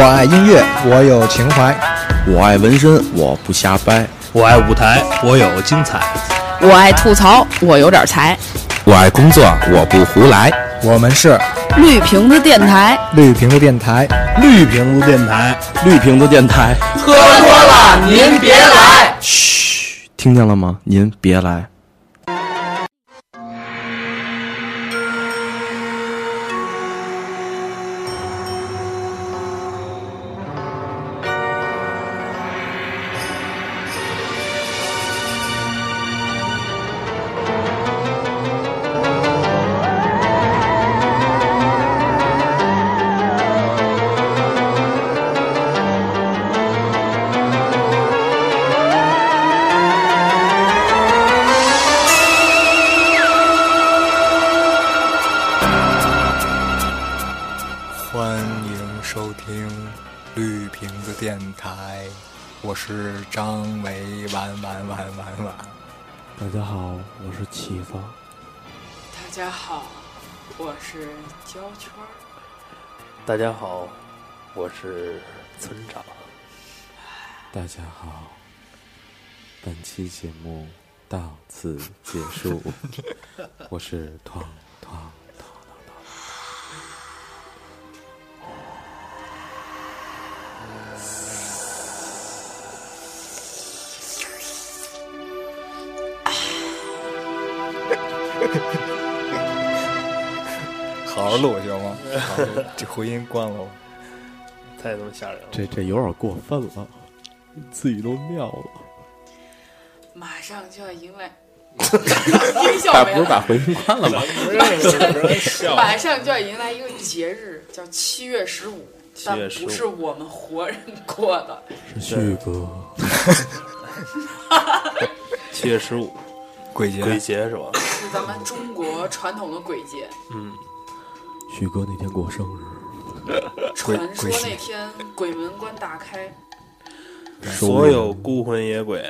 我爱音乐，我有情怀；我爱纹身，我不瞎掰；我爱舞台，我有精彩；我爱吐槽，我有点才；我爱工作，我不胡来。我们是绿瓶子电台，绿瓶子电台，绿瓶子电台，绿瓶子电台。喝多了您别来！嘘，听见了吗？您别来。村长。大家好，本期节目到此结束。我是团团团团好好录行吗？好好录这回音关了。太他妈吓人了！这这有点过分了，自己都尿了。马上就要迎来，不是把。回音关了吗？马上就要迎来一个节日，叫七月十五，但7月15不是我们活人过的。是旭哥，七月十五，鬼节，鬼节是吧？是咱们中国传统的鬼节。嗯，旭哥那天过生日，传说那天鬼门关大开，所有孤魂野鬼，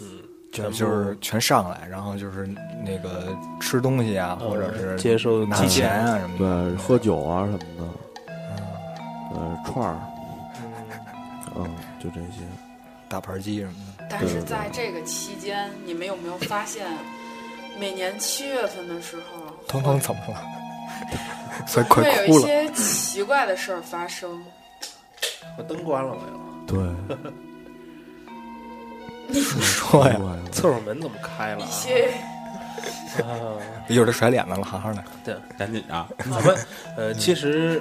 嗯，全就是全上来，然后就是那个吃东西啊，或者是接受拿钱啊什么的。对，喝酒啊什么的，呃，串儿，嗯，就这些。打盘鸡什么的。但是在这个期间，你们有没有发现，每年七月份的时候，彤彤怎么了？所以快会有哭了。一些奇怪的事儿发生。把灯关了没有？对，你说呀，厕所门怎么开了啊？一些啊，一会儿就甩脸子了，好好的。对，赶紧啊！咱们呃，其实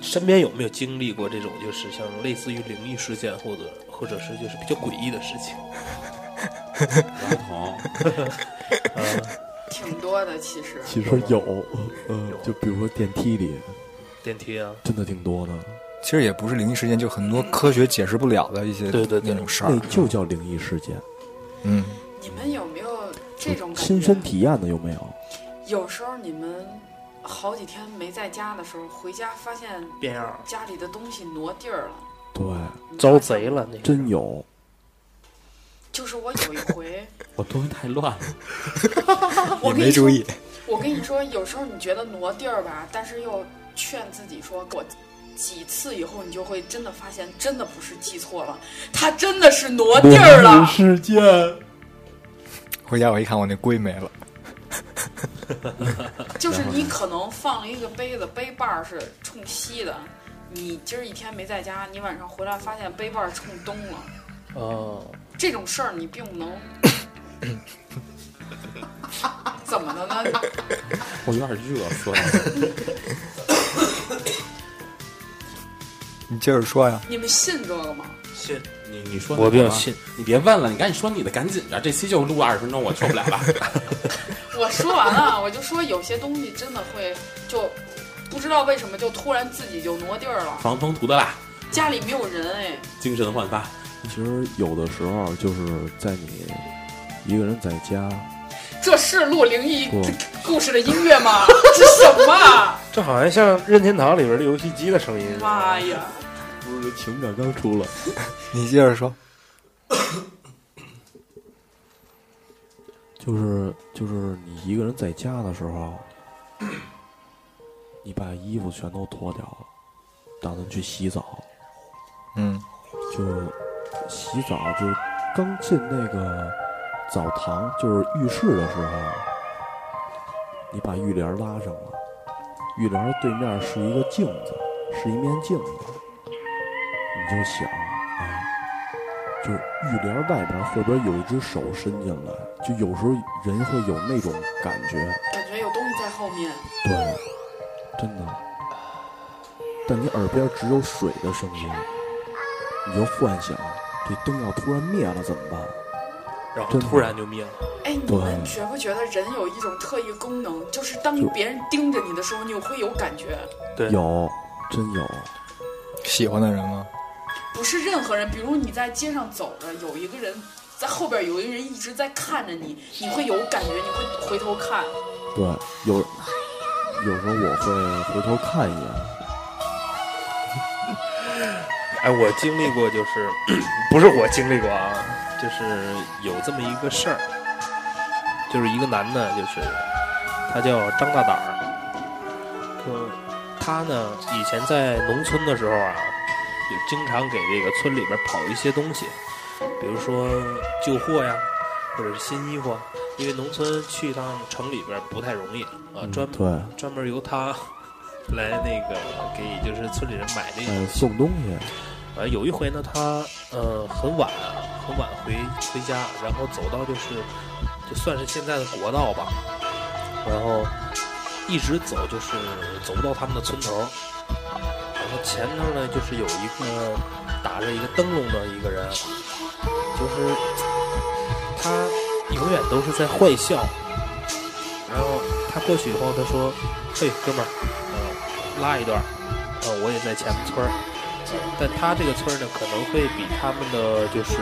身边有没有经历过这种，就是像类似于灵异事件，或者或者是就是比较诡异的事情？马桶 挺多的，其实。其实有，呃，就比如说电梯里，电梯啊，真的挺多的，其实也不是灵异事件，就很多科学解释不了的一些对对对。那种事儿。那。就叫灵异事件。嗯，你们有没有这种感亲身体验的有没有？有时候你们好几天没在家的时候，回家发现变样儿，家里的东西挪地儿了，对，遭贼了，那个。真有。就是我有一回，我东西太乱了，我没注意。我跟你说，有时候你觉得挪地儿吧，但是又劝自己说，我几次以后，你就会真的发现，真的不是记错了，它真的是挪地儿了。事件。回家我一看，我那龟没了。就是你可能放了一个杯子，杯把儿是冲西的，你今儿一天没在家，你晚上回来发现杯把儿冲东了，哦，这种事儿你并不能。怎么的呢？我有点热，说的。你接着说呀。你们信这个吗？信你你说我比较信，你别问了，你赶紧说你的，赶紧的，这期就录二十分钟，我受不了了。我说完了，我就说有些东西真的会就不知道为什么就突然自己就挪地儿了，防风涂的蜡，家里没有人哎，精神焕发。其实有的时候就是在你一个人在家，这是录灵异故事的音乐吗？这什么啊？这好像像任天堂里边的游戏机的声音。妈呀！不是情感刚出了，你接着说。就是就是你一个人在家的时候，你把衣服全都脱掉了，打算去洗澡，嗯，就是洗澡，就是刚进那个澡堂，就是浴室的时候，你把浴帘拉上了，浴帘对面是一个镜子，是一面镜子，你就想，啊，就是浴帘外边会不会有一只手伸进来？就有时候人会有那种感觉，感觉有东西在后面。对，真的。但你耳边只有水的声音，你就幻想这灯要突然灭了怎么办？然后突然就灭了。哎，你们觉不觉得人有一种特异功能，就是当别人盯着你的时候，你会有感觉？对，有，真有。喜欢的人吗？不是任何人，比如你在街上走着，有一个人在后边，有一个人一直在看着你，你会有感觉，你会回头看。对，有有时候我会回头看一眼，哎，我经历过，就是不是我经历过啊，就是有这么一个事儿，就是一个男的，就是他叫张大胆儿，就他呢以前在农村的时候啊，就经常给这个村里边跑一些东西，比如说旧货呀，或者是新衣服啊，因为农村去一趟城里边不太容易啊，专对，专门由他 来那个给就是村里人买这个哎，送东西，呃，有一回呢，他呃很晚很晚回回家，然后走到就是就算是现在的国道吧，然后一直走就是走不到他们的村头，然后前头呢就是有一个打着一个灯笼的一个人，就是他永远都是在坏笑，然后他过去以后他说：“嘿，哥们儿，呃，拉一段，呃，我也在前面村儿。”但他这个村儿呢，可能会比他们的就是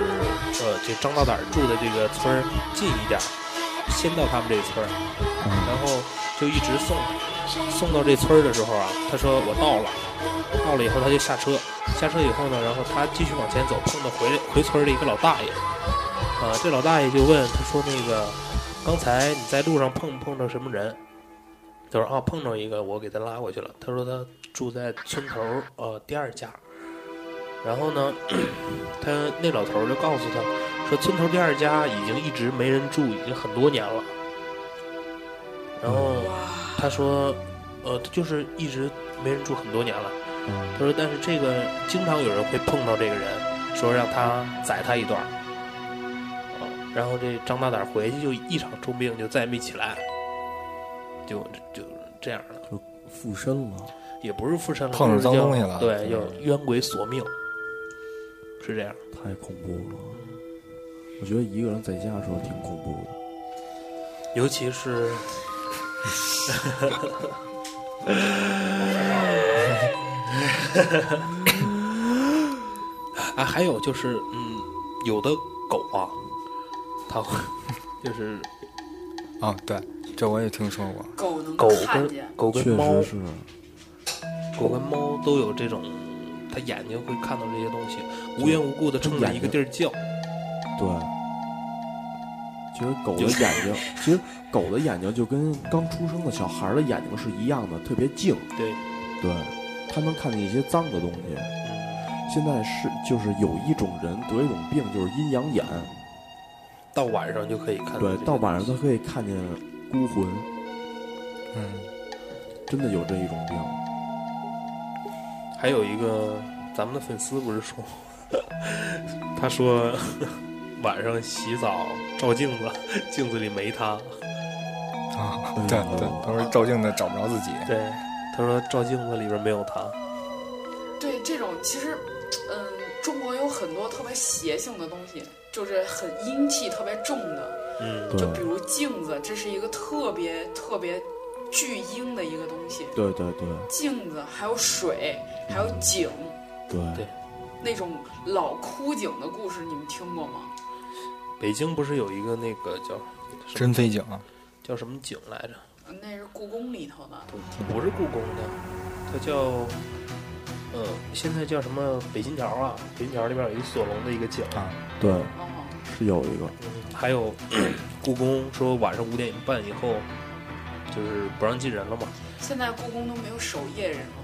呃，这张大胆住的这个村儿近一点儿，先到他们这个村儿，然后就一直送送到这村儿的时候啊，他说我到了，到了以后他就下车，下车以后呢，然后他继续往前走，碰到回回村儿的一个老大爷，啊、这老大爷就问他说那个刚才你在路上碰不碰到什么人？他说啊碰着一个，我给他拉过去了。他说他住在村头呃第二家。然后呢，他那老头儿就告诉他说，村头第二家已经一直没人住，已经很多年了。然后，他说，呃，就是一直没人住很多年了。嗯他说，但是这个经常有人会碰到这个人，说让他宰他一段儿。啊，然后这张大胆儿回去就一场重病，就再也没起来，就就这样了。附身了，也不是附身了，碰着就是叫脏东西了对，就冤鬼索命，是这样。太恐怖了。我觉得一个人在家的时候挺恐怖的。尤其是，啊，还有就是，嗯，有的狗啊，它会就是啊，对，这我也听说过。狗能狗跟看见，确狗跟猫实，是，狗跟猫都有这种，它眼睛会看到这些东西，无缘无故的冲着一个地儿叫。对。其实狗的眼睛，其实狗的眼睛就跟刚出生的小孩儿的眼睛是一样的，特别静。对，对，它能看见一些脏的东西。嗯，现在是就是有一种人得一种病，就是阴阳眼。到晚上就可以看到对，到晚上他可以看见孤魂，嗯，真的有这一种病。还有一个咱们的粉丝不是说，他说晚上洗澡照镜子，镜子里没他。啊，哎对对，他说照镜子找不着自己。对，他说照镜子里边没有他。对这种其实，嗯，中国有很多特别邪性的东西，就是很阴气特别重的，嗯，对就比如镜子，这是一个特别特别巨阴的一个东西。对对对镜子，还有水，还有井，对对那种老枯井的故事，你们听过吗？北京不是有一个那个叫真飞井啊，叫什么井来着？那是故宫里头的。不是故宫的，它叫呃，现在叫什么北新桥啊？北新桥那边有一锁龙的一个井啊对，哦，是有一个。嗯，还有 故宫说晚上五点半以后就是不让进人了嘛。现在故宫都没有守夜人了。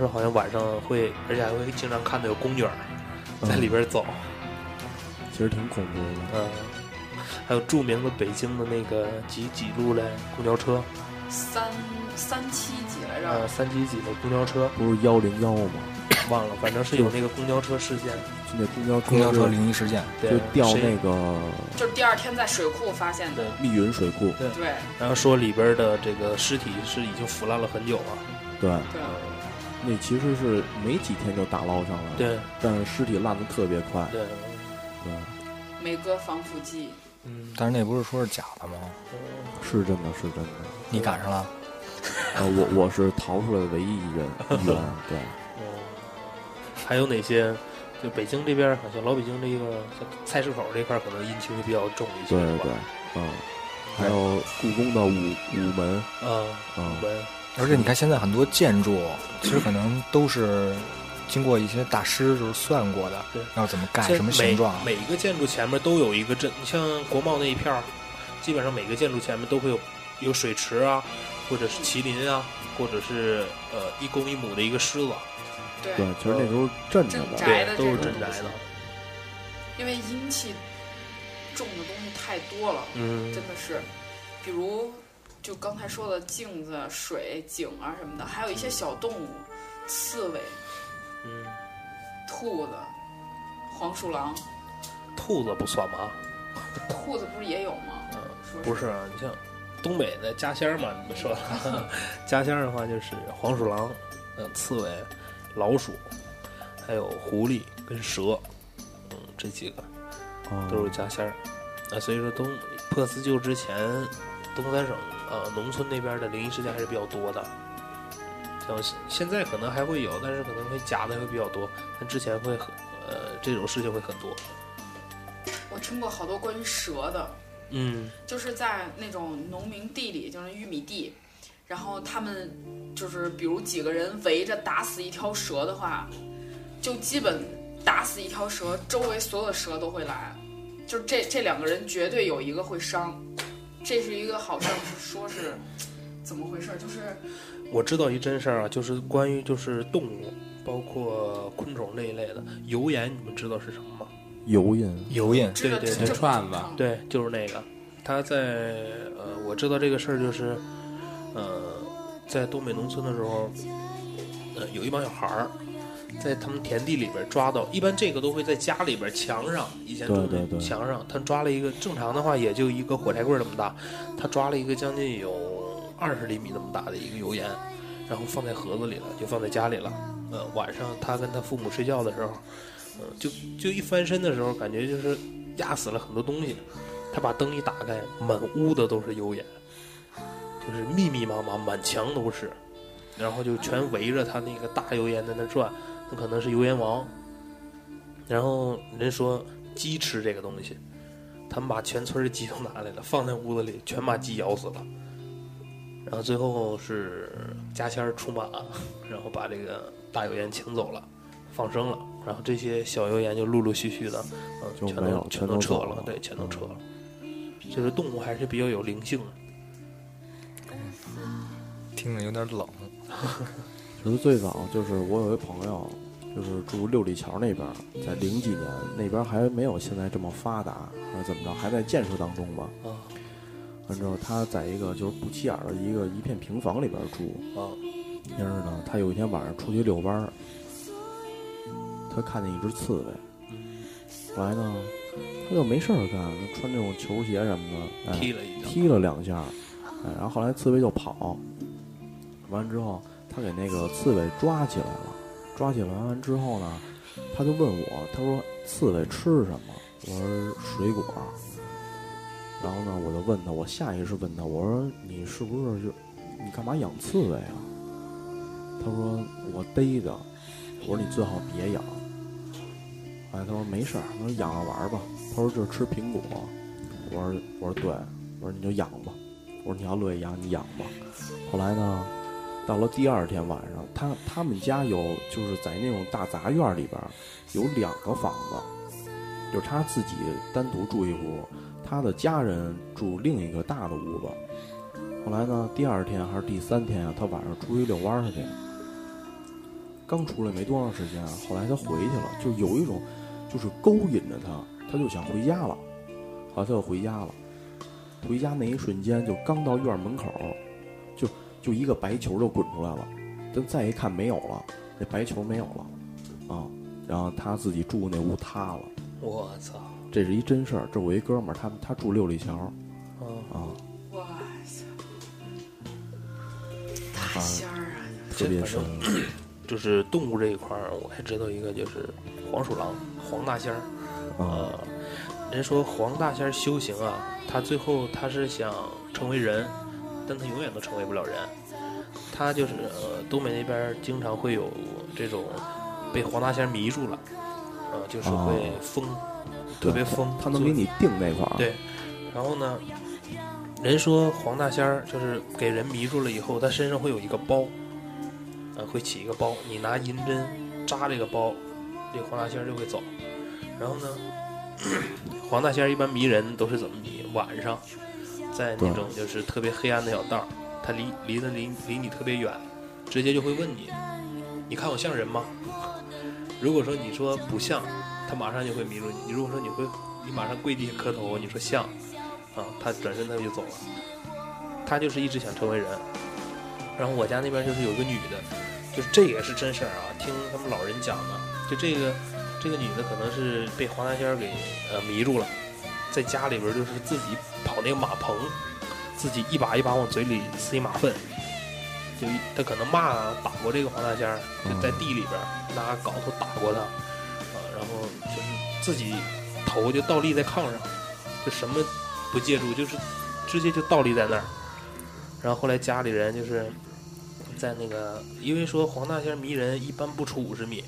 他说好像晚上会，而且还会经常看到有宫女儿在里边走。其实挺恐怖的。嗯，还有著名的北京的那个几几路嘞公交车，三三七几来着呃，着？三七几的公交车，不是幺零幺吗？忘了，反正是有那个公交车事件。就那公交车公交车灵异事件，对就掉那个就是第二天在水库发现的。密云水库，对然后说里边的这个尸体是已经腐烂了很久了。对，对，那其实是没几天就打捞上来了，对但是尸体烂的特别快，对，对，梅哥防腐剂，嗯，但是那不是说是假的吗？是真的，是真的。你赶上了，呃，我我是逃出来的唯一一人，一员，对，嗯，还有哪些？就北京这边，好像老北京这个菜市口这块儿，可能阴气会比较重一些，对对，嗯，还有故宫的午午门，嗯，嗯而且你看现在很多建筑，其实可能都是经过一些大师就是算过的对，要怎么盖什么形状，每一个建筑前面都有一个镇，你像国贸那一片儿，基本上每个建筑前面都会有有水池啊，或者是麒麟啊，或者是呃一公一母的一个狮子，对，对，其实那时候镇着的，都是镇宅的，因为阴气重的东西太多了，嗯真的是，比如就刚才说的镜子、水、井啊什么的，还有一些小动物，刺猬、嗯，兔子、黄鼠狼，兔子不算吧？兔子不是也有吗？嗯不是啊，你像东北的家乡嘛，你们说 家乡的话就是黄鼠狼、嗯、刺猬、老鼠，还有狐狸跟蛇，嗯，这几个嗯都是家仙儿。啊，所以说东破四旧之前，东三省啊、农村那边的灵异事件还是比较多的。像现现在可能还会有，但是可能会假的会比较多，但之前会很呃这种事情会很多。我听过好多关于蛇的，嗯就是在那种农民地里，就是玉米地，然后他们就是比如几个人围着打死一条蛇的话，就基本打死一条蛇，周围所有的蛇都会来，就是这这两个人绝对有一个会伤，这是一个好像是说是怎么回事？就是我知道一真事儿啊，就是关于就是动物，包括昆虫这一类的油盐，你们知道是什么吗？油印，油印，对对对串子对，就是那个，他在呃，我知道这个事儿就是，呃，在东北农村的时候，呃，有一帮小孩儿在他们田地里边抓到，一般这个都会在家里边墙上，以前住的对对对墙上，他抓了一个正常的话也就一个火柴棍那么大，他抓了一个将近有二十厘米那么大的一个油盐，然后放在盒子里了，就放在家里了。呃，晚上他跟他父母睡觉的时候，呃，就就一翻身的时候，感觉就是压死了很多东西。他把灯一打开，满屋的都是油盐，就是密密麻麻，满墙都是，然后就全围着他那个大油烟在那转，那可能是油盐王。然后人说鸡吃这个东西，他们把全村的鸡都拿来了，放在屋子里，全把鸡咬死了。然后最后是家仙儿出马，然后把这个大油盐请走了，放生了。然后这些小油盐就陆陆续续的，嗯，全都全全都都撤了，了对，全都撤嗯了。就是动物还是比较有灵性的。听着有点冷。其实最早就是我有一朋友，就是住六里桥那边，在零几年那边还没有现在这么发达，还是怎么着，还在建设当中吧。啊完之后，他在一个就是不起眼的一个一片平房里边住。啊但是呢，他有一天晚上出去遛弯儿，他看见一只刺猬。嗯，后来呢，他就没事儿干，穿这种球鞋什么的，哎、踢了一，踢了两下，哎，然后后来刺猬就跑，完之后他给那个刺猬抓起来了，抓起来完之后呢，他就问我，他说刺猬吃什么？我说水果。然后呢，我就问他，我下意识问他，我说你是不是就你干嘛养刺猬啊？他说我逮的。我说你最好别养。哎，他说没事儿，他说养着玩儿吧。他说就是吃苹果。我说我说对，我说你就养吧。我说你要乐意养你养吧。后来呢，到了第二天晚上，他他们家有就是在那种大杂院里边有两个房子，就是他自己单独住一屋，他的家人住另一个大的屋子。后来呢，第二天还是第三天啊，他晚上出去遛弯去，刚出来没多长时间啊，后来他回去了，就有一种就是勾引着他，他就想回家了，后来他就回家了。回家那一瞬间，就刚到院门口，就就一个白球就滚出来了，但再一看没有了，那白球没有了，啊，然后他自己住那屋塌了。我操！这是一真事儿，这我一哥们儿，他他住六里桥啊，啊，哇塞，大仙儿啊！特别深。就是动物这一块儿，我还知道一个，就是黄鼠狼、黄大仙儿。啊，呃，人说黄大仙儿修行啊，他最后他是想成为人，但他永远都成为不了人。他就是呃，东北那边经常会有这种被黄大仙迷住了，呃，就是会哦疯，特别疯，他能给你定那块儿。对，然后呢，人说黄大仙儿就是给人迷住了以后，他身上会有一个包，呃，会起一个包，你拿银针扎这个包，这个黄大仙儿就会走。然后呢，黄大仙儿一般迷人都是怎么迷？晚上，在那种就是特别黑暗的小道儿，他离离得离离你特别远，直接就会问你，你看我像人吗？如果说你说不像，他马上就会迷住你。你如果说你会，你马上跪地下磕头，你说像，啊，他转身他就走了。他就是一直想成为人。然后我家那边就是有个女的，就是这也是真事儿啊，听他们老人讲的。就这个这个女的可能是被黄大仙儿给呃迷住了，在家里边儿就是自己跑那个马棚，自己一把一把往嘴里塞马粪。就他可能骂打过这个黄大仙儿，就在地里边儿拿镐头打过他，啊，然后就是自己头就倒立在炕上，就什么不借助，就是直接就倒立在那儿。然后后来家里人就是在那个，因为说黄大仙迷人一般不出五十米，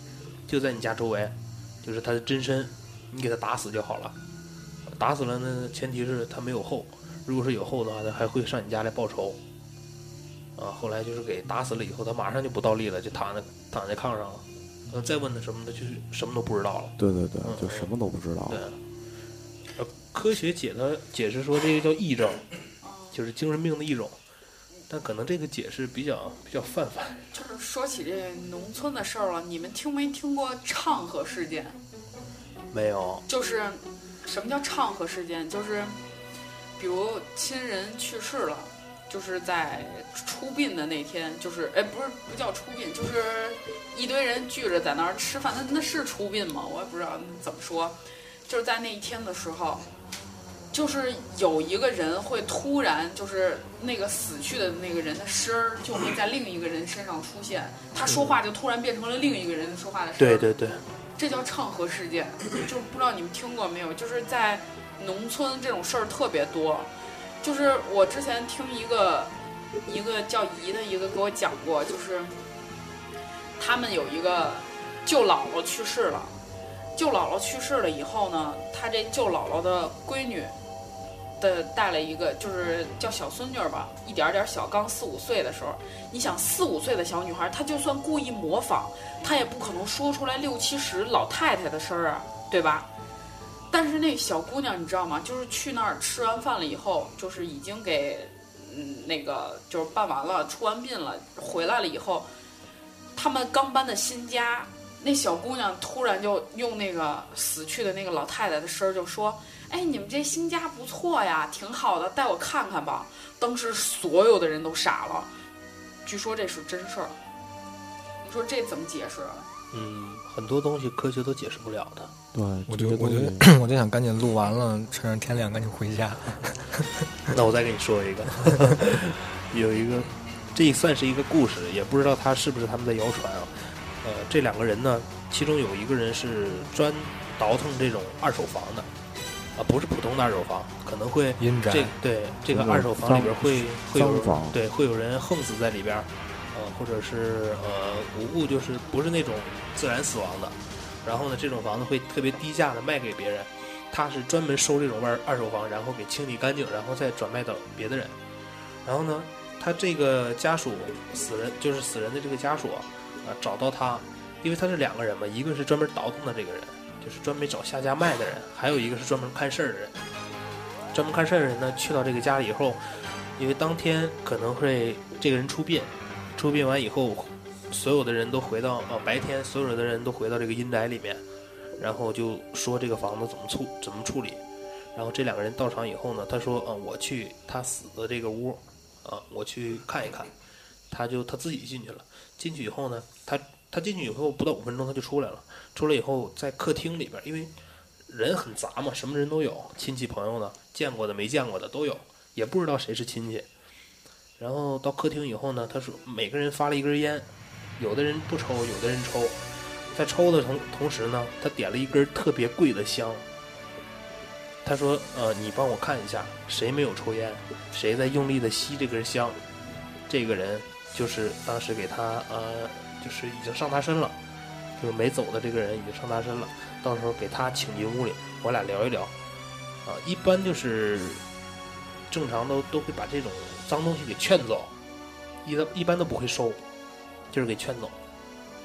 就在你家周围，就是他的真身，你给他打死就好了。打死了呢，前提是他没有后，如果是有后的话，他还会上你家来报仇。啊，后来就是给打死了以后，他马上就不倒立了，就躺在躺在炕上了。呃，再问他什么的，就是什么都不知道了。对对对嗯，就什么都不知道了对。，呃，科学解他解释说这个叫癔症，就是精神病的一种，但可能这个解释比较比较泛泛。就是说起这农村的事儿了，你们听没听过唱和事件？没有，就是什么叫唱和事件？就是比如亲人去世了，就是在出殡的那天，就是哎，不是不叫出殡，就是一堆人聚着在那儿吃饭，那那是出殡吗？我也不知道怎么说。就是在那一天的时候，就是有一个人会突然，就是那个死去的那个人的声儿就会在另一个人身上出现，他说话就突然变成了另一个人说话的声儿。对对对，这叫唱和事件，就不知道你们听过没有？就是在农村这种事儿特别多。就是我之前听一个一个叫姨的一个给我讲过，就是他们有一个舅姥姥去世了，舅姥姥去世了以后呢，他这舅姥姥的闺女的带了一个，就是叫小孙女吧，一点点小，刚四五岁的时候，你想四五岁的小女孩，她就算故意模仿，她也不可能说出来六七十老太太的声儿啊，对吧？但是那小姑娘你知道吗？就是去那儿吃完饭了以后，就是已经给嗯那个就是办完了，出完殡了，回来了以后，他们刚搬的新家，那小姑娘突然就用那个死去的那个老太太的声儿就说：“哎，你们这新家不错呀，挺好的，带我看看吧。”当时所有的人都傻了，据说这是真事儿。你说这怎么解释啊？嗯，很多东西科学都解释不了的。对，我就我就 我就想赶紧录完了，趁着天亮赶紧回家。那我再给你说一个，有一个，这算是一个故事，也不知道他是不是他们在谣传啊。呃，这两个人呢，其中有一个人是专倒腾这种二手房的，啊，不是普通的二手房，可能会阴宅这对这个二手房里边会会有对会有人横死在里边儿，呃，或者是呃无故就是不是那种自然死亡的，然后呢，这种房子会特别低价的卖给别人，他是专门收这种二二手房，然后给清理干净，然后再转卖到别的人，然后呢，他这个家属死人就是死人的这个家属啊，啊找到他，因为他是两个人嘛，一个是专门倒腾的这个人，就是专门找下家卖的人，还有一个是专门看事儿的人。专门看事儿的人呢，去到这个家里以后，因为当天可能会这个人出殡，出殡完以后，所有的人都回到呃白天，所有的人都回到这个阴宅里面，然后就说这个房子怎么处怎么处理。然后这两个人到场以后呢，他说：“嗯，我去他死的这个屋，啊，我去看一看。”他就他自己进去了。进去以后呢，他他进去以后不到五分钟他就出来了。出来以后在客厅里边，因为人很杂嘛，什么人都有，亲戚朋友的，见过的没见过的都有，也不知道谁是亲戚。然后到客厅以后呢，他说每个人发了一根烟，有的人不抽，有的人抽。在抽的同同时呢，他点了一根特别贵的香。他说：“呃，你帮我看一下，谁没有抽烟，谁在用力的吸这根香，这个人就是当时给他呃，就是已经上他身了，就是没走的这个人已经上他身了。到时候给他请进屋里，我俩聊一聊。啊，一般就是正常都都会把这种脏东西给劝走，一般一般都不会收，就是给劝走。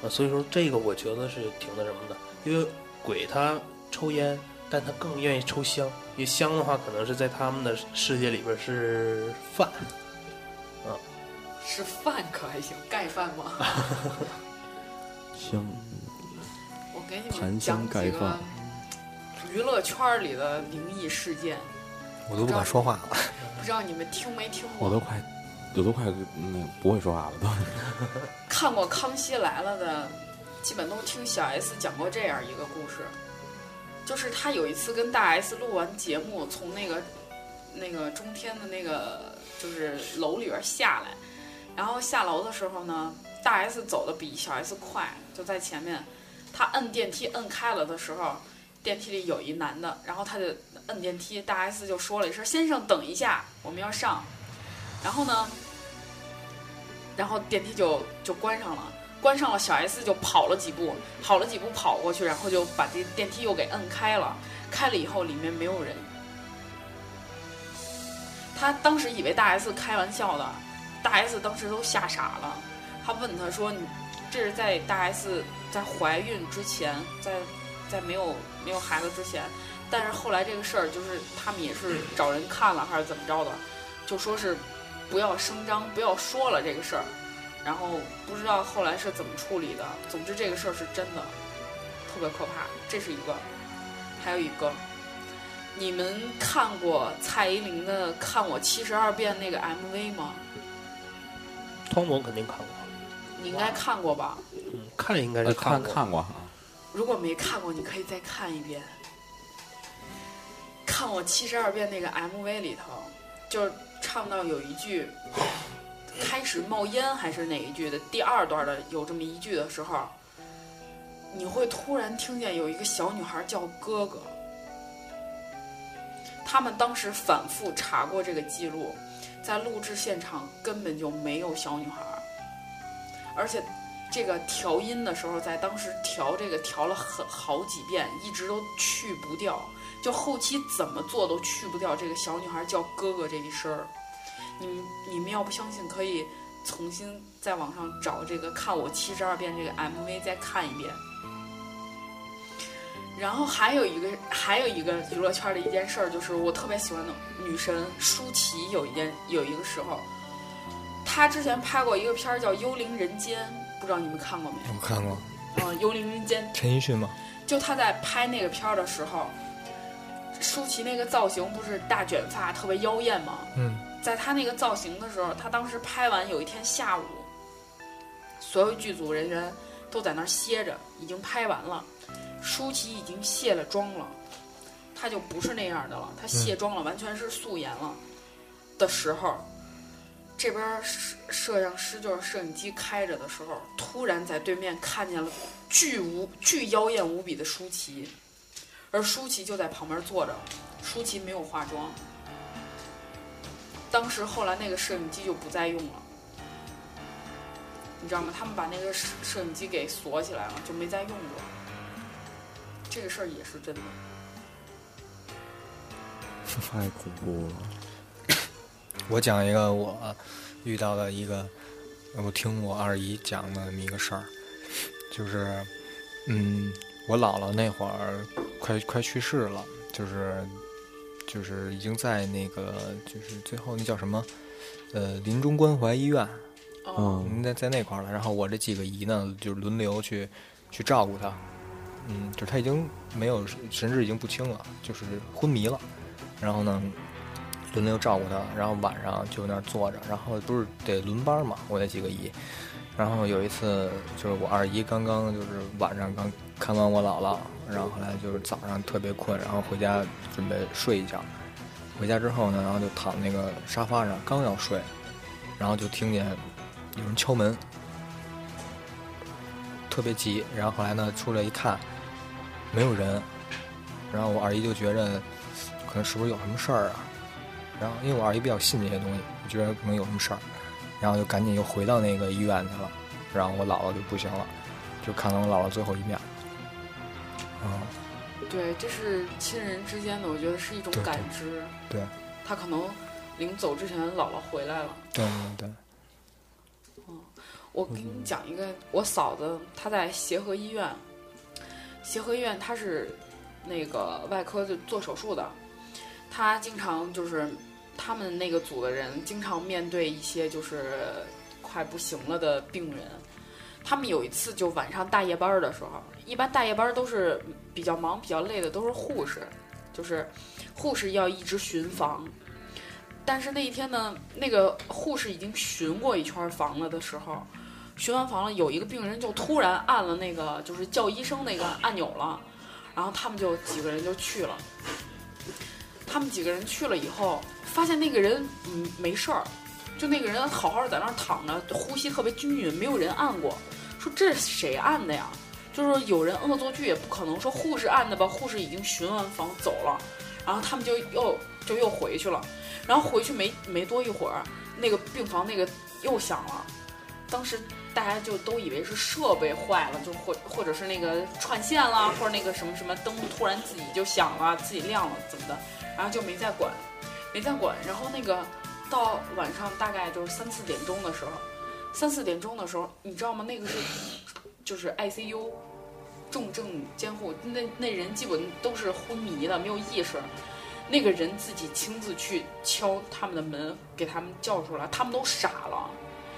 啊，所以说这个我觉得是挺那什么的，因为鬼他抽烟。”但他更愿意抽香，因为香的话，可能是在他们的世界里边是饭，是饭可还行，盖饭吗？香，我给你们檀讲香盖几个饭娱乐圈里的灵异事件，我都不敢说话了。不知道你们听没听过？我都快，我都快那不会说话了都。看过《康熙来了》的，基本都听小 S 讲过这样一个故事，就是他有一次跟大 S 录完节目，从那个那个中天的那个就是楼里边下来，然后下楼的时候呢，大 S 走的比小 S 快，就在前面，他摁电梯摁开了的时候，电梯里有一男的，然后他就摁电梯，大 S 就说了一声：“先生，等一下，我们要上。”然后呢，然后电梯就就关上了，关上了，小 S 就跑了几步，跑了几步跑过去，然后就把这电梯又给摁开了，开了以后里面没有人。他当时以为大 S 开玩笑的，大 S 当时都吓傻了。他问他说：“你这是在大 S 在怀孕之前，在在没有没有孩子之前，但是后来这个事儿就是他们也是找人看了还是怎么着的，就说是不要声张，不要说了这个事儿。然后不知道后来是怎么处理的。总之这个事儿是真的，特别可怕。这是一个，还有一个，你们看过蔡依林的《看我七十二变》那个 MV 吗？汤姆肯定看过，你应该看过吧？嗯，看应该是呃看过。看过啊，如果没看过，你可以再看一遍。看我七十二变那个 MV 里头，就是唱到有一句 开始冒烟还是哪一句的第二段的有这么一句的时候，你会突然听见有一个小女孩叫哥哥。他们当时反复查过这个记录，在录制现场根本就没有小女孩，而且这个调音的时候，在当时调这个调了很好几遍，一直都去不掉，就后期怎么做都去不掉这个小女孩叫哥哥这一声儿。你们你们要不相信，可以重新在网上找这个看我七十二变这个 MV 再看一遍。然后还有一个还有一个娱乐圈的一件事儿，就是我特别喜欢的女神舒淇，有一件有一个时候，她之前拍过一个片儿叫《幽灵人间》，不知道你们看过没？我看过嗯，《幽灵人间》陈奕迅吗？就她在拍那个片儿的时候，舒淇那个造型不是大卷发，特别妖艳吗？嗯，在她那个造型的时候，她当时拍完有一天下午，所有剧组人员都在那儿歇着，已经拍完了，舒淇已经卸了妆了，她就不是那样的了，她卸妆了，完全是素颜了的时候，这边摄摄像师就是摄影机开着的时候，突然在对面看见了巨无巨妖艳无比的舒淇，而舒淇就在旁边坐着，舒淇没有化妆。当时后来那个摄影机就不再用了，你知道吗？他们把那个摄摄影机给锁起来了，就没再用过。这个事儿也是真的。太恐怖了。我讲一个我遇到的一个，我听我二姨讲的那么一个事儿，就是，嗯，我姥姥那会儿快快去世了，就是就是已经在那个就是最后那叫什么，呃临终关怀医院，哦，嗯嗯，在在那块儿了。然后我这几个姨呢，就轮流去去照顾他。嗯，就是他已经没有神志已经不清了，就是昏迷了。然后呢，轮流照顾他，然后晚上就那儿坐着，然后不是得轮班嘛，我那几个姨。然后有一次就是我二姨刚刚就是晚上刚看完我姥姥，然后后来就是早上特别困，然后回家准备睡一觉。回家之后呢，然后就躺那个沙发上，刚要睡，然后就听见有人敲门，特别急。然后后来呢，出来一看，没有人。然后我二姨就觉着，可能是不是有什么事儿啊？然后因为我二姨比较信这些东西，就觉得可能有什么事儿，然后就赶紧又回到那个医院去了。然后我姥姥就不行了，就看到我姥姥最后一面。嗯，对，这是亲人之间的，我觉得是一种感知。对，他可能临走之前，姥姥回来了。对对对，我给你讲一个，我嫂子她在协和医院，协和医院她是那个外科就做手术的，他经常就是他们那个组的人经常面对一些就是快不行了的病人。他们有一次就晚上大夜班的时候，一般大夜班都是比较忙、比较累的，都是护士，就是护士要一直巡房。但是那一天呢，那个护士已经巡过一圈房了的时候，巡完房了，有一个病人就突然按了那个就是叫医生那个按钮了，然后他们就几个人就去了。他们几个人去了以后，发现那个人嗯没事儿，就那个人好好的在那儿躺着，呼吸特别均匀，没有人按过。说这是谁按的呀？就是有人恶作剧也不可能说护士按的吧？护士已经巡完房走了，然后他们就又就又回去了，然后回去没没多一会儿，那个病房那个又响了，当时大家就都以为是设备坏了，就或或者是那个串线了，或者那个什么什么灯突然自己就响了，自己亮了怎么的，然后就没再管，没再管。然后那个到晚上大概就是三四点钟的时候，三四点钟的时候，你知道吗？那个是就是 ICU 重症监护，那那人基本都是昏迷的，没有意识。那个人自己亲自去敲他们的门，给他们叫出来，他们都傻了，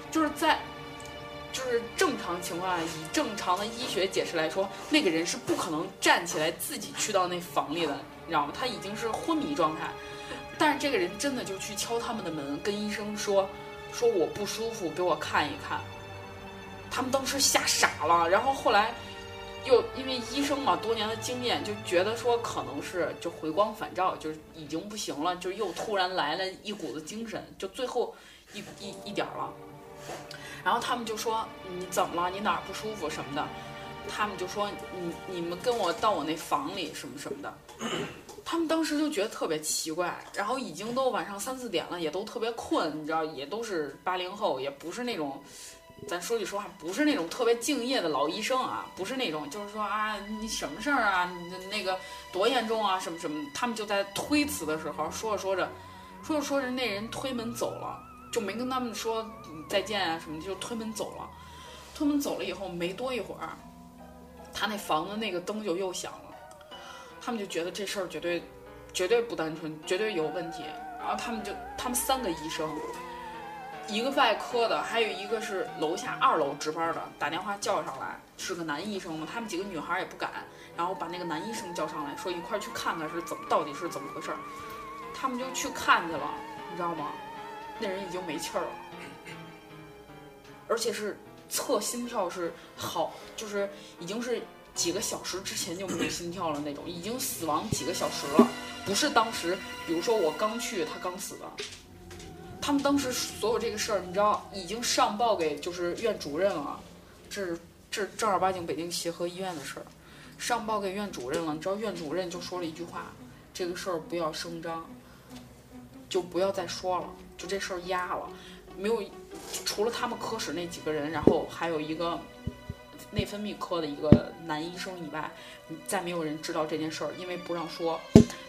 就是在。就是正常情况下，以正常的医学解释来说，那个人是不可能站起来自己去到那房里的，你知道吗？他已经是昏迷状态。但是这个人真的就去敲他们的门，跟医生说，说我不舒服，给我看一看。他们当时吓傻了，然后后来又因为医生嘛，多年的经验，就觉得说可能是就回光返照，就是已经不行了，就又突然来了一股子精神，就最后一一一点了。然后他们就说你怎么了？你哪儿不舒服什么的？他们就说你你们跟我到我那房里什么什么的。他们当时就觉得特别奇怪，然后已经都晚上三四点了，也都特别困，你知道，也都是八零后，也不是那种，咱说句实话，不是那种特别敬业的老医生啊，不是那种，就是说啊，你什么事儿啊，你那个多严重啊，什么什么，他们就在推辞的时候，说着说着，说着说着，那人推门走了，就没跟他们说再见啊什么，就推门走了。推门走了以后，没多一会儿，他那房子那个灯就又响了。他们就觉得这事儿绝对绝对不单纯，绝对有问题。然后他们就他们三个医生，一个外科的，还有一个是楼下二楼值班的，打电话叫上来，是个男医生嘛。他们几个女孩也不敢，然后把那个男医生叫上来，说一块儿去看看是怎么到底是怎么回事儿。他们就去看去了，你知道吗？那人已经没气儿了，而且是测心跳是好，就是已经是几个小时之前就没有心跳了那种，已经死亡几个小时了，不是当时，比如说我刚去，他刚死的。他们当时所有这个事儿，你知道，已经上报给就是院主任了，这是这正儿八经北京协和医院的事儿，上报给院主任了。你知道院主任就说了一句话：这个事儿不要声张，就不要再说了，就这事儿压了，没有除了他们科室那几个人，然后还有一个内分泌科的一个男医生以外，再没有人知道这件事儿，因为不让说。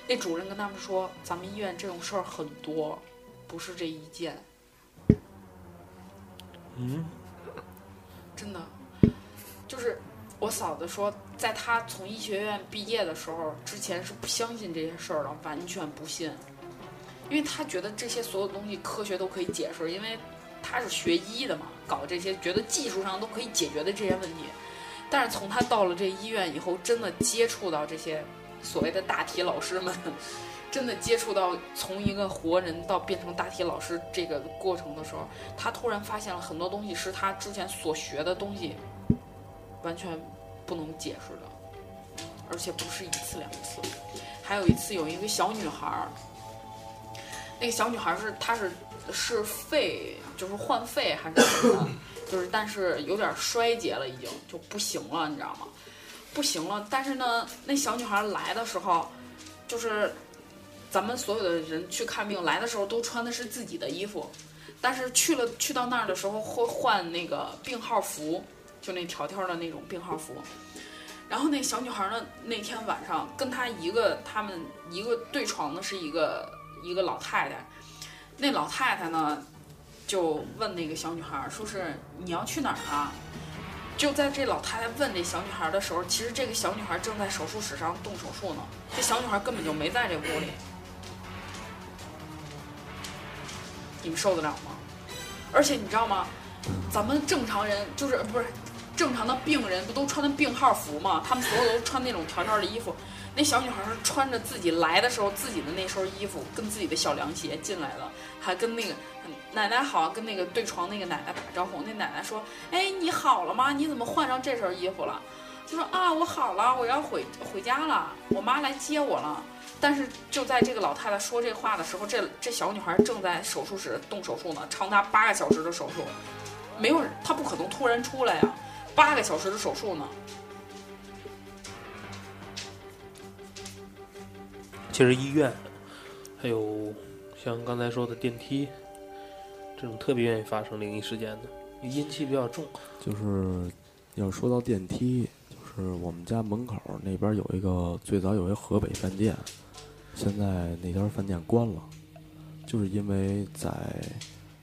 那主任跟他们说，咱们医院这种事儿很多，不是这一件。嗯，真的，就是我嫂子说，在她从医学院毕业的时候，之前是不相信这些事儿的，完全不信。因为他觉得这些所有东西科学都可以解释，因为他是学医的嘛，搞这些觉得技术上都可以解决的这些问题。但是从他到了这医院以后，真的接触到这些所谓的大体老师们，真的接触到从一个活人到变成大体老师这个过程的时候，他突然发现了很多东西是他之前所学的东西完全不能解释的，而且不是一次两次。还有一次，有一个小女孩儿，那个小女孩是她是是肺，就是患肺还是什么，就是但是有点衰竭了，已经就不行了，你知道吗？不行了。但是呢，那小女孩来的时候，就是咱们所有的人去看病来的时候都穿的是自己的衣服，但是去了去到那儿的时候会换那个病号服，就那条条的那种病号服。然后那小女孩呢，那天晚上跟她一个他们一个对床的是一个一个老太太，那老太太呢就问那个小女孩说是你要去哪儿啊？就在这老太太问那小女孩的时候，其实这个小女孩正在手术室上动手术呢，这小女孩根本就没在这屋里。你们受得了吗？而且你知道吗？咱们正常人就是不是正常的病人不都穿的病号服吗？他们所有都穿那种条条的衣服。那小女孩是穿着自己来的时候自己的那身衣服，跟自己的小凉鞋进来的，还跟那个奶奶好，跟那个对床那个奶奶打招呼。那奶奶说：“哎，你好了吗？你怎么换上这身衣服了？”就说：“啊，我好了，我要回回家了，我妈来接我了。”但是就在这个老太太说这话的时候，这这小女孩正在手术室动手术呢，长达八个小时的手术，没有，她不可能突然出来呀，八个小时的手术呢。其实医院，还有像刚才说的电梯，这种特别愿意发生灵异事件的，阴气比较重。就是要说到电梯，就是我们家门口那边有一个最早有一河北饭店，现在那家饭店关了，就是因为在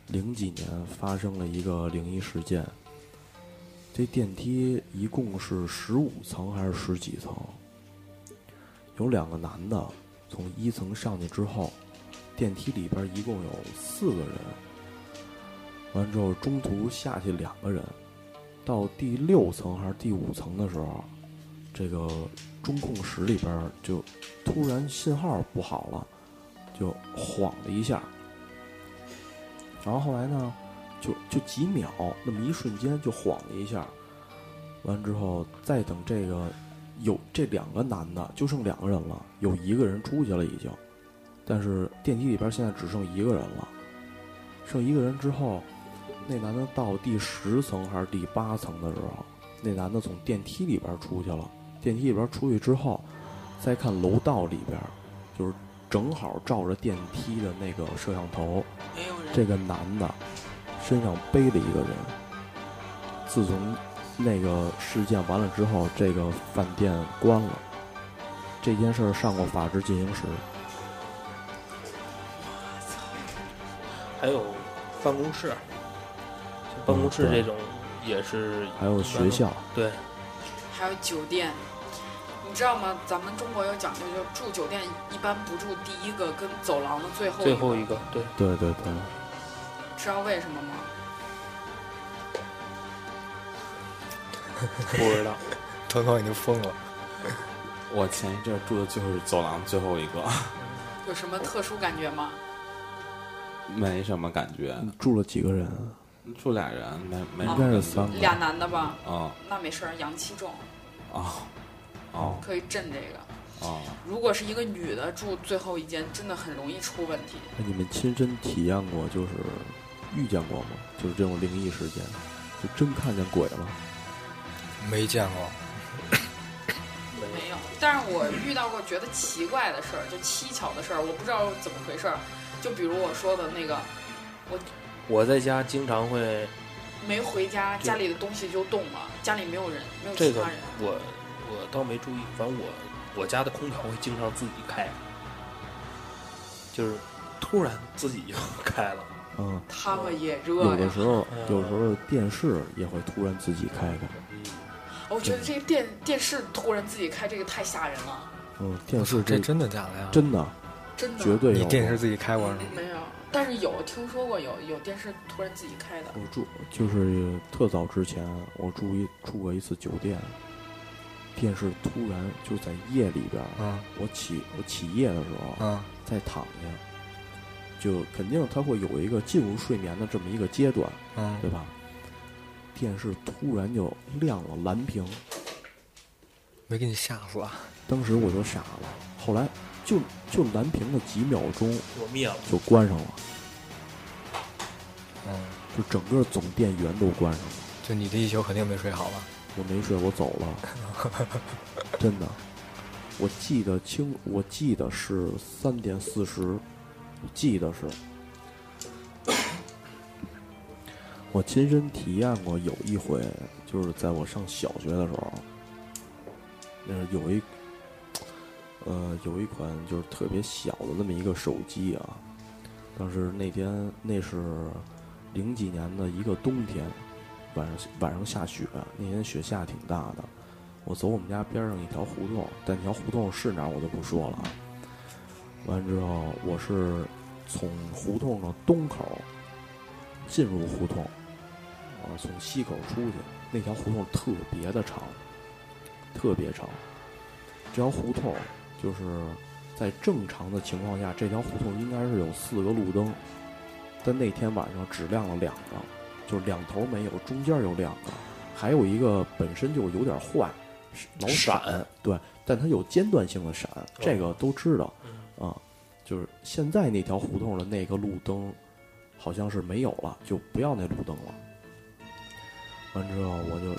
零几年发生了一个灵异事件。这电梯一共是十五层还是十几层？有两个男的从一层上去之后，电梯里边一共有四个人。完之后，中途下去两个人，到第六层还是第五层的时候，这个中控室里边就突然信号不好了，就晃了一下。然后后来呢，就就几秒，那么一瞬间就晃了一下。完之后，再等这个有这两个男的，就剩两个人了，有一个人出去了已经，但是电梯里边现在只剩一个人了。剩一个人之后，那男的到第十层还是第八层的时候，那男的从电梯里边出去了。电梯里边出去之后，再看楼道里边，就是正好照着电梯的那个摄像头。这个男的身上背了一个人。自从那个事件完了之后，这个饭店关了。这件事儿上过法制进行时，还有办公室，像办公室这种也是还有学校，对，还有酒店，你知道吗？咱们中国有讲究，就住酒店一般不住第一个跟走廊的最后最后一个，个对，对对对，知道为什么吗？不知道。团团已经疯了。我前一阵儿住的就是走廊最后一个，有什么特殊感觉吗？没什么感觉。住了几个人？住俩人，没没什应该是么感觉三个。俩男的吧？哦那没事儿，阳气重，哦哦可以镇这个。哦，如果是一个女的住最后一间，真的很容易出问题。那你们亲身体验过，就是遇见过吗？就是这种灵异事件，就真看见鬼了。没见过，没有，但是我遇到过觉得奇怪的事儿，就蹊跷的事儿，我不知道怎么回事儿。就比如我说的那个，我我在家经常会没回家，家里的东西就动了，家里没有人，没有其他人。我我倒没注意，反正我我家的空调会经常自己开，就是突然自己就开了。嗯，他们也热有的。时候，嗯有时候电视也会突然自己开开。嗯，我觉得这个电电视突然自己开，这个太吓人了。嗯，电视这这真的假的呀？真的，真的绝对有。你电视自己开过是吗？没有，但是有听说过有有电视突然自己开的。我住就是特早之前，我住一住过一次酒店，电视突然就在夜里边儿，嗯我起我起夜的时候，嗯再躺下，就肯定它会有一个进入睡眠的这么一个阶段，嗯，对吧？电视突然就亮了蓝屏，没给你吓死啊？当时我就傻了。后来就就蓝屏的几秒钟我灭了。就关上了，嗯，就整个总电源都关上了。就你这一宿肯定没睡好吧？我没睡，我走了，真的。我记得清，我记得是三点四十，我记得是。我亲身体验过有一回，就是在我上小学的时候，那，有一，呃，有一款就是特别小的那么一个手机啊。当时那天那是零几年的一个冬天，晚上晚上下雪，那天雪下挺大的。我走我们家边上一条胡同，但那条胡同是哪儿我就不说了啊。完之后，我是从胡同的东口进入胡同，啊，从西口出去。那条胡同特别的长，特别长。这条胡同就是在正常的情况下，这条胡同应该是有四个路灯，但那天晚上只亮了两个，就是两头没有，中间有两个，还有一个本身就有点坏，老闪，对，但它有间断性的闪，这个都知道啊。就是现在那条胡同的那个路灯，好像是没有了，就不要那路灯了。完之后我就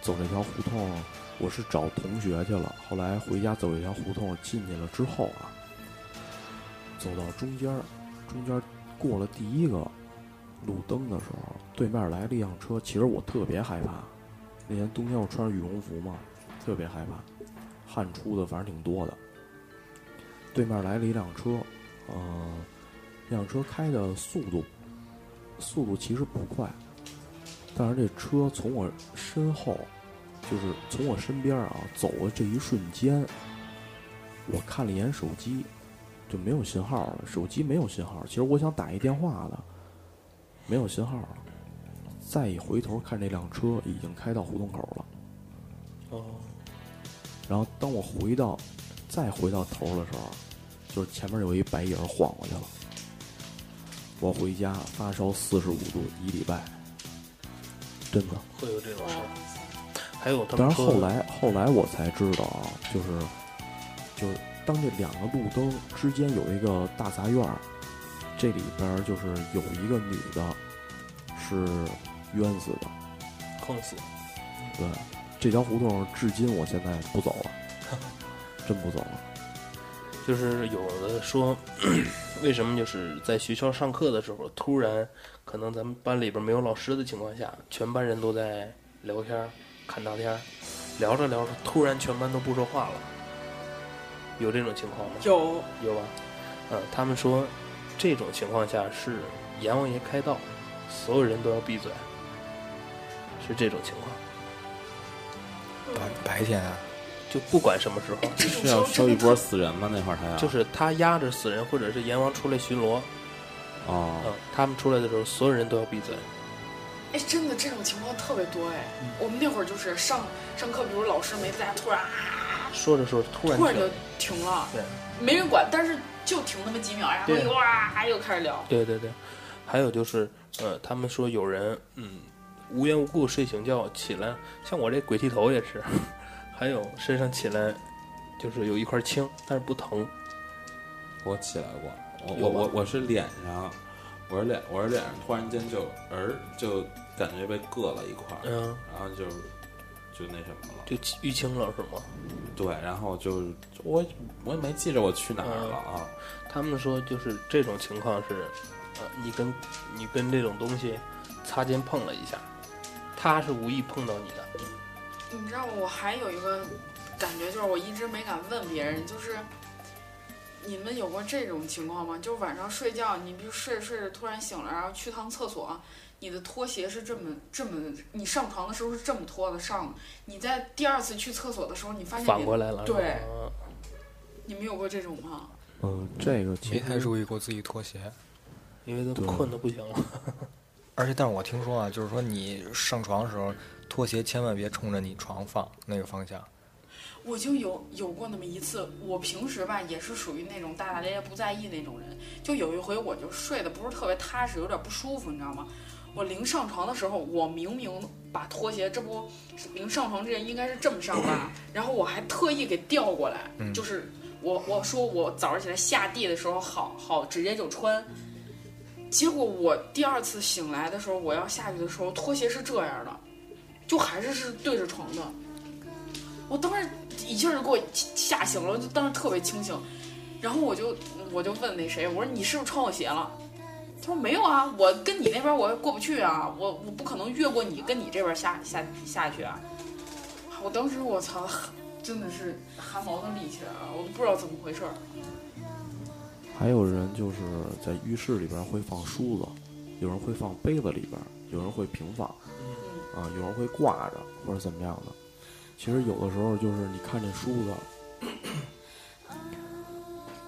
走这条胡同，我是找同学去了。后来回家走一条胡同进去了之后啊，走到中间，中间过了第一个路灯的时候，对面来了一辆车。其实我特别害怕，那天冬天我穿着羽绒服嘛，特别害怕，汗出的反正挺多的。对面来了一辆车，呃，那辆车开的速度速度其实不快，但是这车从我身后，就是从我身边啊走的这一瞬间，我看了一眼手机，就没有信号了。手机没有信号，其实我想打一电话的，没有信号了。再一回头看，这辆车已经开到胡同口了。哦，然后当我回到，再回到头的时候，就是前面有一白影晃过去了。我回家发烧四十五度一礼拜，真的。会有这种事儿。还有他但是后来后来我才知道啊，就是就是当这两个路灯之间有一个大杂院儿，这里边儿就是有一个女的，是冤死的。横死，对，这条胡同至今我现在不走了，真不走了。就是有的说，为什么就是在学校上课的时候，突然可能咱们班里边没有老师的情况下，全班人都在聊天儿、看大天，聊着聊着，突然全班都不说话了，有这种情况吗？有有吧？嗯，他们说这种情况下是阎王爷开道，所有人都要闭嘴，是这种情况，白白天啊，就不管什么时候，是要时候真的收一波死人吗？那会儿他要就是他压着死人，或者是阎王出来巡逻，哦嗯，他们出来的时候，所有人都要闭嘴。哎，真的这种情况特别多哎。我们那会儿就是上上课，比如老师没在，突然啊，说着说着，突然突然就停停了，对没人管，但是就停那么几秒，然后对又哇又开始聊。对对对，还有就是，呃，他们说有人嗯无缘无故睡醒觉起来，像我这鬼剃头也是，还有身上起来就是有一块青，但是不疼。我起来过，我我我我是脸上，我是脸我是脸上突然间就儿就感觉被硌了一块儿，嗯，然后就就那什么了，就淤青了是吗？对，然后就我我也没记着我去哪儿嗯了啊，他们说就是这种情况是，呃，你跟你跟这种东西擦肩碰了一下，他是无意碰到你的。你知道？我还有一个感觉，就是我一直没敢问别人，就是你们有过这种情况吗？就是晚上睡觉，你比如睡着睡着突然醒了，然后去趟厕所，你的拖鞋是这么这么，你上床的时候是这么脱的上的，你在第二次去厕所的时候，你发现你反过来了，对你们有过这种吗？嗯，这个没太注意过自己拖鞋。因为都困的不行了。而且，但是我听说啊，就是说你上床的时候，拖鞋千万别冲着你床放那个方向。我就有有过那么一次，我平时吧也是属于那种大大咧咧不在意那种人。就有一回，我就睡得不是特别踏实，有点不舒服，你知道吗？我临上床的时候，我明明把拖鞋，这不临上床之前应该是这么上吧，然后我还特意给调过来，就是我我说我早上起来下地的时候好好直接就穿。结果我第二次醒来的时候，我要下去的时候，拖鞋是这样的，就还是是对着床的。我当时一下就给我吓醒了，就当时特别清醒。然后我就我就问那谁，我说你是不是穿我鞋了？他说没有啊，我跟你那边我过不去啊，我我不可能越过你跟你这边下下下去啊。我当时我操，真的是汗毛都立起来了，我都不知道怎么回事。还有人就是在浴室里边会放梳子，有人会放杯子里边，有人会平放，啊，有人会挂着或者怎么样的。其实有的时候就是你看这梳子，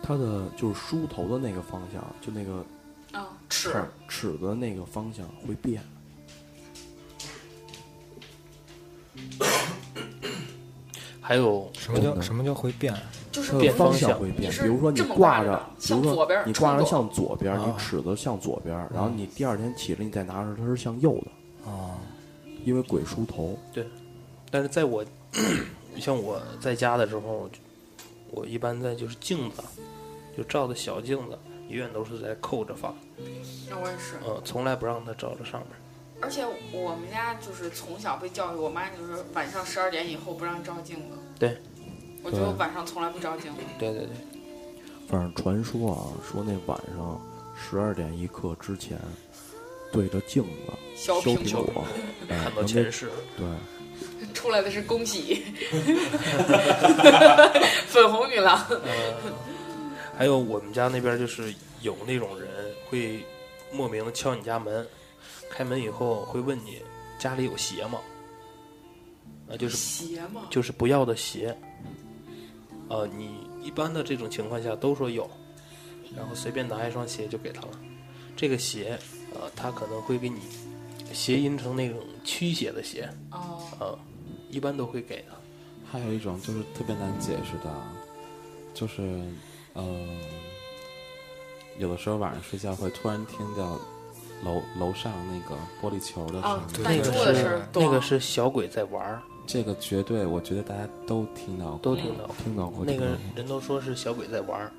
它的就是梳头的那个方向，就那个啊，尺齿齿的那个方向会变。还有什么叫什么叫会变？就是它的方变方向向会变，比如说你挂着比如说左边你挂着向左边，你啊尺子向左边，然后你第二天起来你再拿着它是向右的，啊，因为鬼梳头。对但是在我像我在家的时候，我一般在就是镜子，就照的小镜子，永远都是在扣着放，那我也是。嗯，从来不让它照着上面。而且我们家就是从小被教育，我妈就是晚上十二点以后不让照镜子。对，我就晚上从来不照镜子。对对对，反正传说啊，说那晚上十二点一刻之前，对着镜子削削苹果看到前世，对，出来的是恭喜，粉红女郎。还有我们家那边就是有那种人会莫名的敲你家门，开门以后会问你家里有鞋吗？啊，就是鞋嘛，就是不要的鞋。呃，你一般的这种情况下都说有，然后随便拿一双鞋就给他了。这个鞋，呃，他可能会给你谐音成那种驱邪的邪，哦，呃，一般都会给的。还有一种就是特别难解释的，就是嗯、有的时候晚上睡觉会突然听到楼楼上那个玻璃球的声啊音，弹珠的事儿，那个是小鬼在玩儿，这个绝对我觉得大家都听到过，都听到。听到过那个人都说是小鬼在玩儿，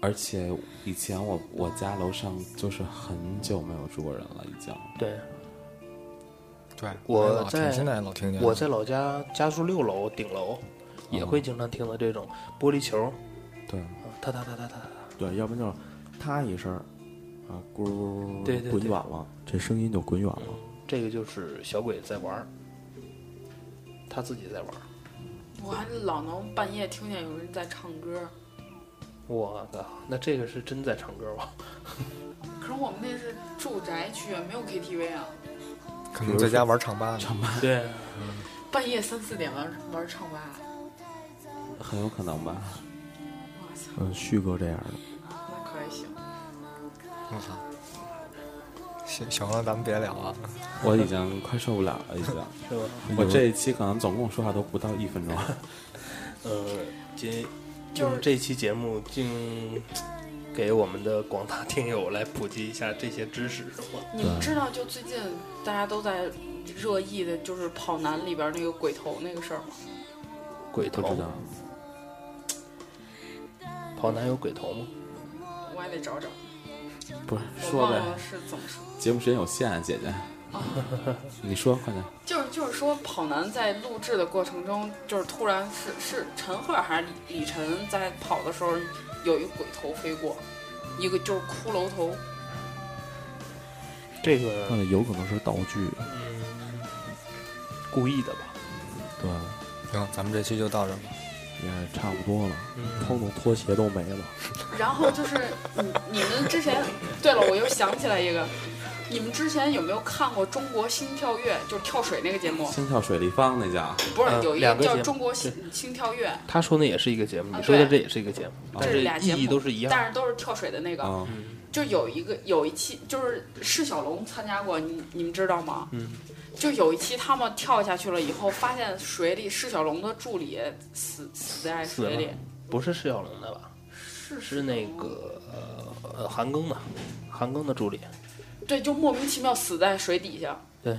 而且以前我我家楼上就是很久没有住过人了，已经。对，对，我在现在老听见。我在老家家住六楼顶楼，也会经常听到这种玻璃球，对啊，哒哒哒哒哒哒。对，要不然就是啪一声，啊，咕，对对对滚远了，这声音就滚远了。这个就是小鬼在玩儿，他自己在玩儿。我还老能半夜听见有人在唱歌。我靠，那这个是真在唱歌吧？可是我们那是住宅区啊，没有 KTV 啊。可能在家玩唱吧呢。对，半夜三四点玩玩唱吧，很有可能吧。哇操，嗯，旭哥这样的，那可还行。我操！行行了，咱们别聊了。我已经快受不了了，已经。是吧？我这一期可能总共说话都不到一分钟。呃，今就是这期节目竟 给我们的广大听友来普及一下这些知识，是吗？你们知道，就最近大家都在热议的，就是跑男里边那个鬼头那个事儿吗？鬼头知道，跑男有鬼头吗？我还得找找，不是我说呗，忘了是怎么说。节目时间有限啊，姐姐。你说，快点。就是就是说，跑男在录制的过程中，就是突然是是陈赫还是李李晨在跑的时候，有一个鬼头飞过，一个就是骷髅头。这个那有可能是道具。嗯，故意的吧？对，行，咱们这期就到这儿吧。也差不多了。嗯，偷偷拖鞋都没了。然后就是你你们之前，对了，我又想起来一个，你们之前有没有看过《中国心跳跃》，就是跳水那个节目？心跳水立方那叫，不是嗯有一个叫《中国心心跳跃》，他说那也是一个节目，啊你说的这也是一个节目，但这是俩节目义都是一样的。但是都是跳水的那个。嗯，就有一个有一期就是释小龙参加过，你你们知道吗？嗯。就有一期他们跳下去了以后，发现水里释小龙的助理死死在水里，不是释小龙的吧？是是那个韩庚的，韩庚的助理。对，就莫名其妙死在水底下。对，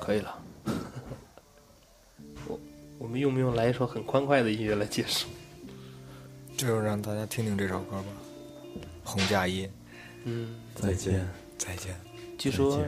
可以了。我我们用不用来一首很欢快的音乐来结束？就让大家听听这首歌吧，《红嫁衣》，嗯，再见。再见。据说